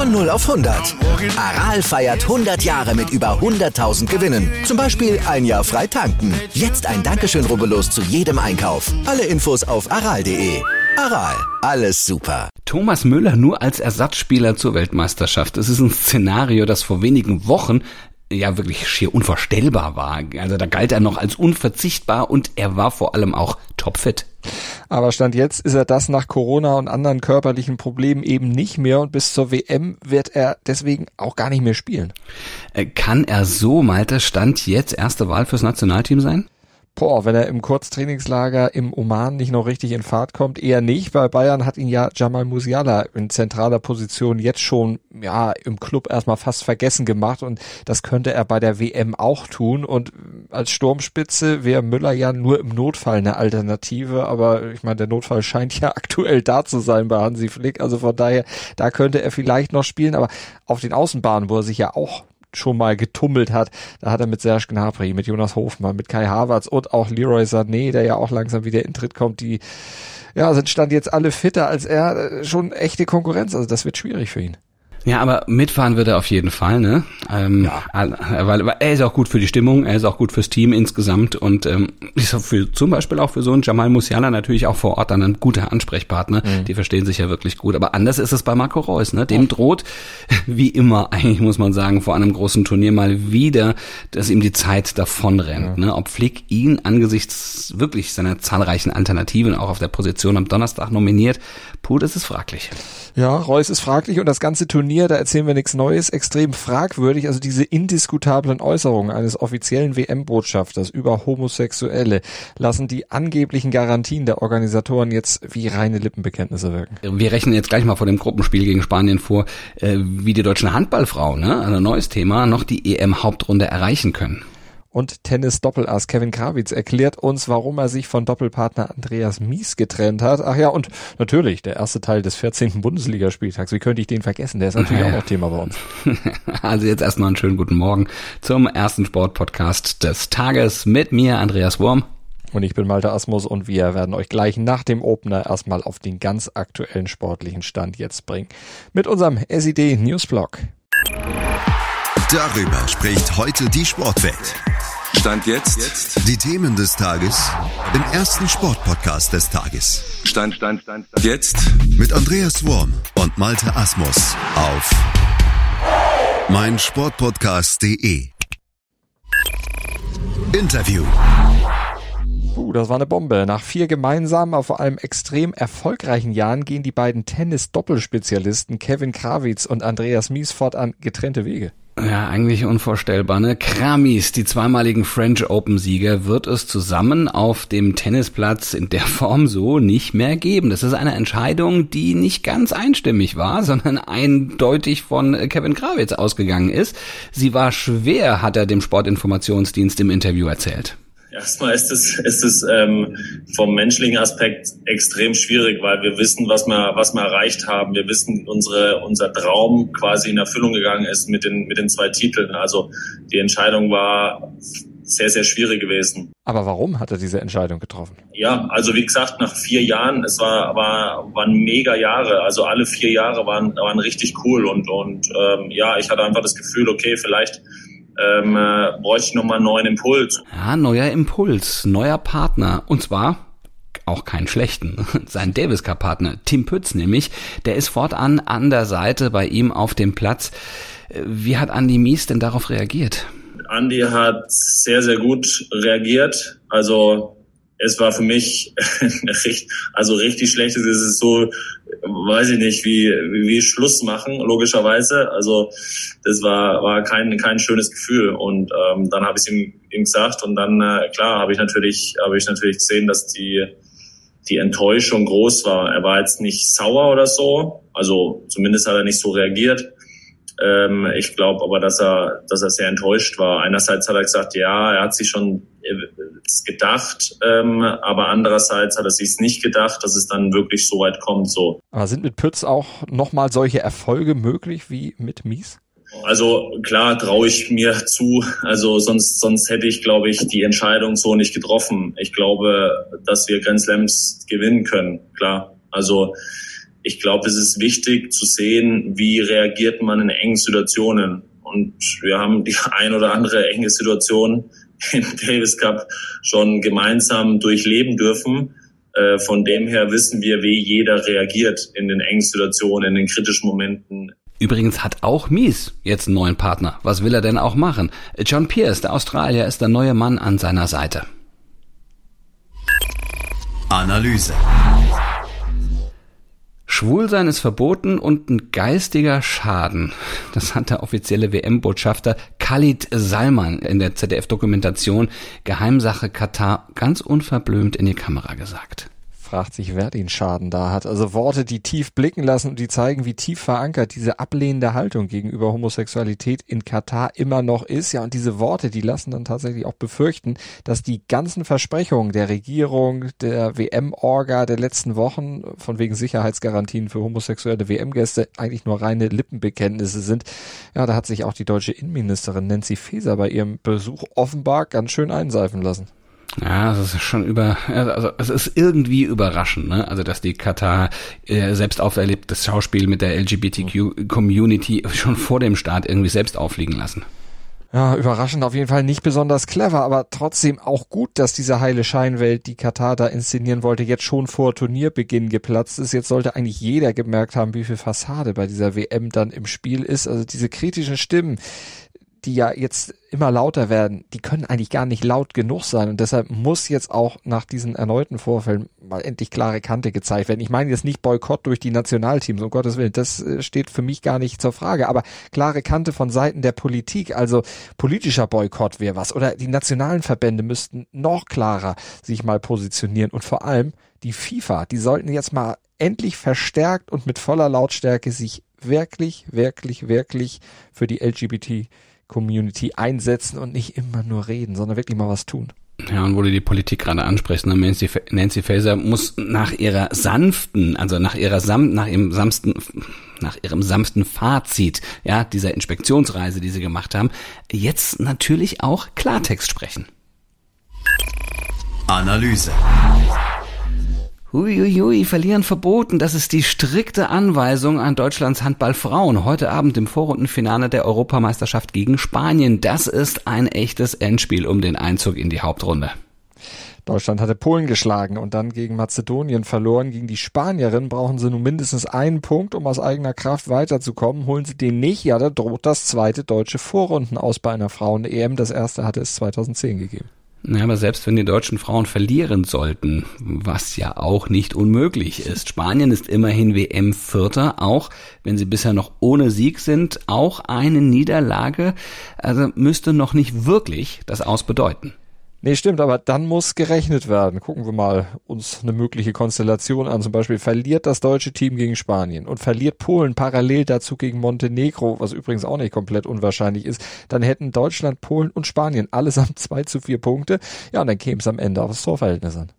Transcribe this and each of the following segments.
Von 0 auf 100. Aral feiert 100 Jahre mit über 100.000 Gewinnen. Zum Beispiel ein Jahr frei tanken. Jetzt ein Dankeschön, rubbellos zu jedem Einkauf. Alle Infos auf aral.de. Aral, alles super. Thomas Müller nur als Ersatzspieler zur Weltmeisterschaft. Das ist ein Szenario, das vor wenigen Wochen ja wirklich schier unvorstellbar war. Also da galt er noch als unverzichtbar und er war vor allem auch topfit. Aber Stand jetzt ist er das nach Corona und anderen körperlichen Problemen eben nicht mehr und bis zur WM wird er deswegen auch gar nicht mehr spielen. Äh, kann er so, Malte, Stand jetzt erste Wahl fürs Nationalteam sein? Boah, wenn er im Kurztrainingslager im Oman nicht noch richtig in Fahrt kommt, eher nicht, weil Bayern hat ihn ja Jamal Musiala in zentraler Position jetzt schon ja im Club erstmal fast vergessen gemacht und das könnte er bei der WM auch tun und als Sturmspitze wäre Müller ja nur im Notfall eine Alternative, aber ich meine, der Notfall scheint ja aktuell da zu sein bei Hansi Flick, also von daher, da könnte er vielleicht noch spielen, aber auf den Außenbahnen, wo er sich ja auch schon mal getummelt hat. Da hat er mit Serge Gnabry, mit Jonas Hofmann, mit Kai Havertz und auch Leroy Sané, der ja auch langsam wieder in Tritt kommt, die ja, sind stand jetzt alle fitter als er, schon echte Konkurrenz. Also das wird schwierig für ihn. Ja, aber mitfahren wird er auf jeden Fall, ne? Ähm, ja. Weil, weil er ist auch gut für die Stimmung, er ist auch gut fürs Team insgesamt und ähm, ist für, zum Beispiel auch für so einen Jamal Musiala natürlich auch vor Ort dann ein guter Ansprechpartner. Mhm. Die verstehen sich ja wirklich gut. Aber anders ist es bei Marco Reus, ne? Dem droht, wie immer, eigentlich muss man sagen, vor einem großen Turnier mal wieder, dass ihm die Zeit davonrennt. Mhm. Ne? Ob Flick ihn angesichts wirklich seiner zahlreichen Alternativen auch auf der Position am Donnerstag nominiert, puh, das ist fraglich. Ja, Reus ist fraglich und das ganze Turnier, da erzählen wir nichts Neues, extrem fragwürdig. Also diese indiskutablen Äußerungen eines offiziellen WM-Botschafters über Homosexuelle lassen die angeblichen Garantien der Organisatoren jetzt wie reine Lippenbekenntnisse wirken. Wir rechnen jetzt gleich mal vor dem Gruppenspiel gegen Spanien vor, äh, wie die deutschen Handballfrauen, ne, ein neues Thema, noch die EM-Hauptrunde erreichen können und Tennis-Doppelass Kevin Krawitz erklärt uns, warum er sich von Doppelpartner Andreas Mies getrennt hat. Ach ja, und natürlich der erste Teil des 14. Bundesligaspieltags. Wie könnte ich den vergessen? Der ist natürlich auch noch Thema bei uns. Also jetzt erstmal einen schönen guten Morgen zum ersten Sportpodcast des Tages mit mir, Andreas Wurm. Und ich bin Malte Asmus und wir werden euch gleich nach dem Opener erstmal auf den ganz aktuellen sportlichen Stand jetzt bringen. Mit unserem SID Newsblog. Darüber spricht heute die Sportwelt. Stand jetzt. jetzt. Die Themen des Tages im ersten Sportpodcast des Tages. Stand, Stand, Stand, Stand. Jetzt. Mit Andreas Worm und Malte Asmus auf meinsportpodcast.de. Interview. Uh, das war eine Bombe. Nach vier gemeinsamen, aber vor allem extrem erfolgreichen Jahren gehen die beiden Tennis-Doppelspezialisten Kevin Krawitz und Andreas Mies fortan getrennte Wege. Ja, eigentlich unvorstellbar. Ne? Kramis, die zweimaligen French Open-Sieger, wird es zusammen auf dem Tennisplatz in der Form so nicht mehr geben. Das ist eine Entscheidung, die nicht ganz einstimmig war, sondern eindeutig von Kevin Krawitz ausgegangen ist. Sie war schwer, hat er dem Sportinformationsdienst im Interview erzählt. Erstmal ist es, ist es ähm, vom menschlichen Aspekt extrem schwierig, weil wir wissen, was wir, was wir erreicht haben. Wir wissen, unsere, unser Traum quasi in Erfüllung gegangen ist mit den, mit den zwei Titeln. Also die Entscheidung war sehr, sehr schwierig gewesen. Aber warum hat er diese Entscheidung getroffen? Ja, also wie gesagt, nach vier Jahren, es war, war, waren mega Jahre. Also alle vier Jahre waren, waren richtig cool und, und ähm, ja, ich hatte einfach das Gefühl, okay, vielleicht ähm, äh, bräuchte ich nochmal einen neuen Impuls. Ja, neuer Impuls, neuer Partner. Und zwar auch keinen schlechten. Sein Davis Cup Partner, Tim Pütz nämlich, der ist fortan an der Seite bei ihm auf dem Platz. Wie hat Andy Mies denn darauf reagiert? Andy hat sehr, sehr gut reagiert. Also es war für mich also richtig schlecht. Es ist so, weiß ich nicht, wie, wie Schluss machen, logischerweise. Also das war, war kein, kein schönes Gefühl. Und ähm, dann habe ich ihm, ihm gesagt und dann, äh, klar, habe ich natürlich, habe ich natürlich gesehen, dass die, die Enttäuschung groß war. Er war jetzt nicht sauer oder so, also zumindest hat er nicht so reagiert. Ähm, ich glaube aber, dass er, dass er sehr enttäuscht war. Einerseits hat er gesagt, ja, er hat sich schon äh, gedacht, ähm, aber andererseits hat er sich nicht gedacht, dass es dann wirklich so weit kommt. So. Aber sind mit Pütz auch nochmal solche Erfolge möglich wie mit Mies? Also klar traue ich mir zu. Also sonst, sonst hätte ich, glaube ich, die Entscheidung so nicht getroffen. Ich glaube, dass wir Grand Slams gewinnen können. Klar. Also ich glaube, es ist wichtig zu sehen, wie reagiert man in engen Situationen. Und wir haben die ein oder andere enge Situation im Davis Cup schon gemeinsam durchleben dürfen. Äh, von dem her wissen wir, wie jeder reagiert in den engen Situationen, in den kritischen Momenten. Übrigens hat auch Mies jetzt einen neuen Partner. Was will er denn auch machen? John Pierce, der Australier, ist der neue Mann an seiner Seite. Analyse. Schwulsein ist verboten und ein geistiger Schaden. Das hat der offizielle WM-Botschafter Khalid Salman in der ZDF-Dokumentation Geheimsache Katar ganz unverblümt in die Kamera gesagt fragt sich, wer den Schaden da hat. Also Worte, die tief blicken lassen und die zeigen, wie tief verankert diese ablehnende Haltung gegenüber Homosexualität in Katar immer noch ist. Ja, und diese Worte, die lassen dann tatsächlich auch befürchten, dass die ganzen Versprechungen der Regierung, der WM-Orga der letzten Wochen von wegen Sicherheitsgarantien für homosexuelle WM-Gäste eigentlich nur reine Lippenbekenntnisse sind. Ja, da hat sich auch die deutsche Innenministerin Nancy Faeser bei ihrem Besuch offenbar ganz schön einseifen lassen. Ja, es ist schon über, also es ist irgendwie überraschend, ne? Also dass die Katar äh, selbst auferlebtes Schauspiel mit der LGBTQ-Community schon vor dem Start irgendwie selbst auffliegen lassen. Ja, überraschend auf jeden Fall nicht besonders clever, aber trotzdem auch gut, dass diese heile Scheinwelt, die Katar da inszenieren wollte, jetzt schon vor Turnierbeginn geplatzt ist. Jetzt sollte eigentlich jeder gemerkt haben, wie viel Fassade bei dieser WM dann im Spiel ist. Also diese kritischen Stimmen, die ja jetzt immer lauter werden, die können eigentlich gar nicht laut genug sein. Und deshalb muss jetzt auch nach diesen erneuten Vorfällen mal endlich klare Kante gezeigt werden. Ich meine jetzt nicht Boykott durch die Nationalteams, um Gottes Willen, das äh, steht für mich gar nicht zur Frage. Aber klare Kante von Seiten der Politik, also politischer Boykott wäre was. Oder die nationalen Verbände müssten noch klarer sich mal positionieren. Und vor allem die FIFA, die sollten jetzt mal endlich verstärkt und mit voller Lautstärke sich wirklich, wirklich, wirklich für die LGBT Community einsetzen und nicht immer nur reden, sondern wirklich mal was tun. Ja, und wo du die Politik gerade ansprichst, ne, Nancy, Nancy Faeser muss nach ihrer sanften, also nach ihrer sam, nach ihrem sanften, nach ihrem sanften Fazit, ja, dieser Inspektionsreise, die sie gemacht haben, jetzt natürlich auch Klartext sprechen. Analyse. Huiuiui, verlieren verboten. Das ist die strikte Anweisung an Deutschlands Handballfrauen. Heute Abend im Vorrundenfinale der Europameisterschaft gegen Spanien. Das ist ein echtes Endspiel um den Einzug in die Hauptrunde. Deutschland hatte Polen geschlagen und dann gegen Mazedonien verloren. Gegen die Spanierinnen brauchen sie nun mindestens einen Punkt, um aus eigener Kraft weiterzukommen. Holen sie den nicht, ja, da droht das zweite deutsche Vorrunden aus bei einer Frauen-EM. Das erste hatte es 2010 gegeben. Ja, aber selbst wenn die deutschen Frauen verlieren sollten, was ja auch nicht unmöglich ist. Spanien ist immerhin WM-Vierter, auch wenn sie bisher noch ohne Sieg sind. Auch eine Niederlage, also müsste noch nicht wirklich das Aus bedeuten. Nee, stimmt, aber dann muss gerechnet werden. Gucken wir mal uns eine mögliche Konstellation an. Zum Beispiel verliert das deutsche Team gegen Spanien und verliert Polen parallel dazu gegen Montenegro, was übrigens auch nicht komplett unwahrscheinlich ist. Dann hätten Deutschland, Polen und Spanien allesamt zwei zu vier Punkte. Ja, und dann käme es am Ende aufs Torverhältnis an.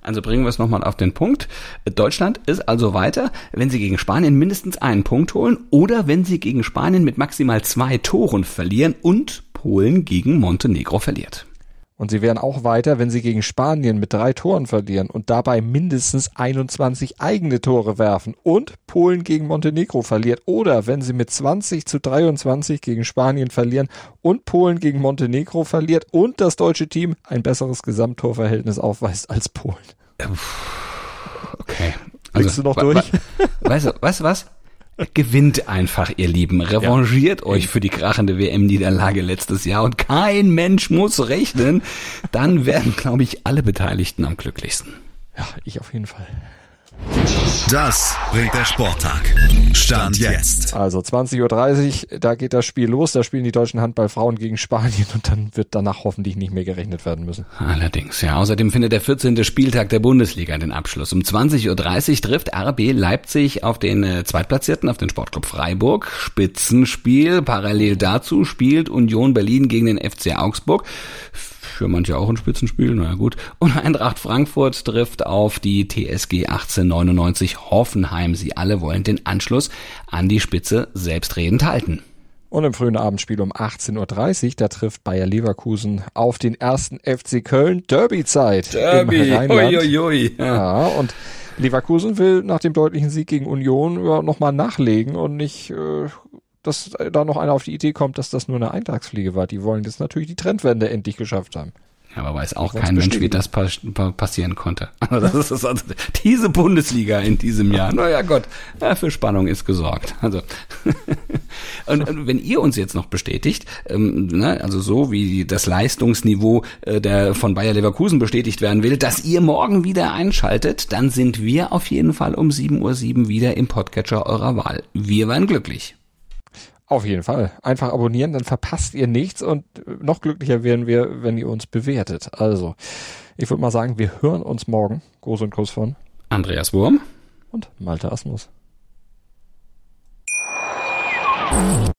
Also bringen wir es nochmal auf den Punkt. Deutschland ist also weiter, wenn sie gegen Spanien mindestens einen Punkt holen oder wenn sie gegen Spanien mit maximal zwei Toren verlieren und Polen gegen Montenegro verliert. Und sie wären auch weiter, wenn sie gegen Spanien mit drei Toren verlieren und dabei mindestens 21 eigene Tore werfen und Polen gegen Montenegro verliert oder wenn sie mit 20 zu 23 gegen Spanien verlieren und Polen gegen Montenegro verliert und das deutsche Team ein besseres Gesamttorverhältnis aufweist als Polen. Okay. Also, du noch durch? Weißt du, weißt du was? Gewinnt einfach, ihr Lieben. Revanchiert ja. euch für die krachende WM-Niederlage letztes Jahr und kein Mensch muss rechnen. Dann werden, glaube ich, alle Beteiligten am glücklichsten. Ja, ich auf jeden Fall. Das bringt der Sporttag. Stand jetzt. Also 20.30 Uhr, da geht das Spiel los. Da spielen die deutschen Handballfrauen gegen Spanien und dann wird danach hoffentlich nicht mehr gerechnet werden müssen. Allerdings, ja. Außerdem findet der 14. Spieltag der Bundesliga den Abschluss. Um 20.30 Uhr trifft RB Leipzig auf den äh, Zweitplatzierten, auf den Sportclub Freiburg. Spitzenspiel. Parallel dazu spielt Union Berlin gegen den FC Augsburg für manche auch ein Spitzenspiel, naja gut. Und Eintracht Frankfurt trifft auf die TSG 1899 Hoffenheim. Sie alle wollen den Anschluss an die Spitze selbstredend halten. Und im frühen Abendspiel um 18.30 Uhr, da trifft Bayer Leverkusen auf den ersten FC Köln. Derby-Zeit Derby. Uiuiui. Ja. Ja, und Leverkusen will nach dem deutlichen Sieg gegen Union ja, nochmal nachlegen und nicht, äh, dass da noch einer auf die Idee kommt, dass das nur eine Eintagsfliege war. Die wollen jetzt natürlich die Trendwende endlich geschafft haben. Aber weiß auch kein Mensch, wie das pas pa passieren konnte. Also das ist also diese Bundesliga in diesem Jahr. Naja Gott, ja, für Spannung ist gesorgt. Also und, und wenn ihr uns jetzt noch bestätigt, ähm, ne, also so wie das Leistungsniveau äh, der von Bayer Leverkusen bestätigt werden will, dass ihr morgen wieder einschaltet, dann sind wir auf jeden Fall um 7.07 Uhr wieder im Podcatcher eurer Wahl. Wir wären glücklich. Auf jeden Fall. Einfach abonnieren, dann verpasst ihr nichts und noch glücklicher werden wir, wenn ihr uns bewertet. Also, ich würde mal sagen, wir hören uns morgen. Groß und Kuss von Andreas Wurm. und Malte Asmus.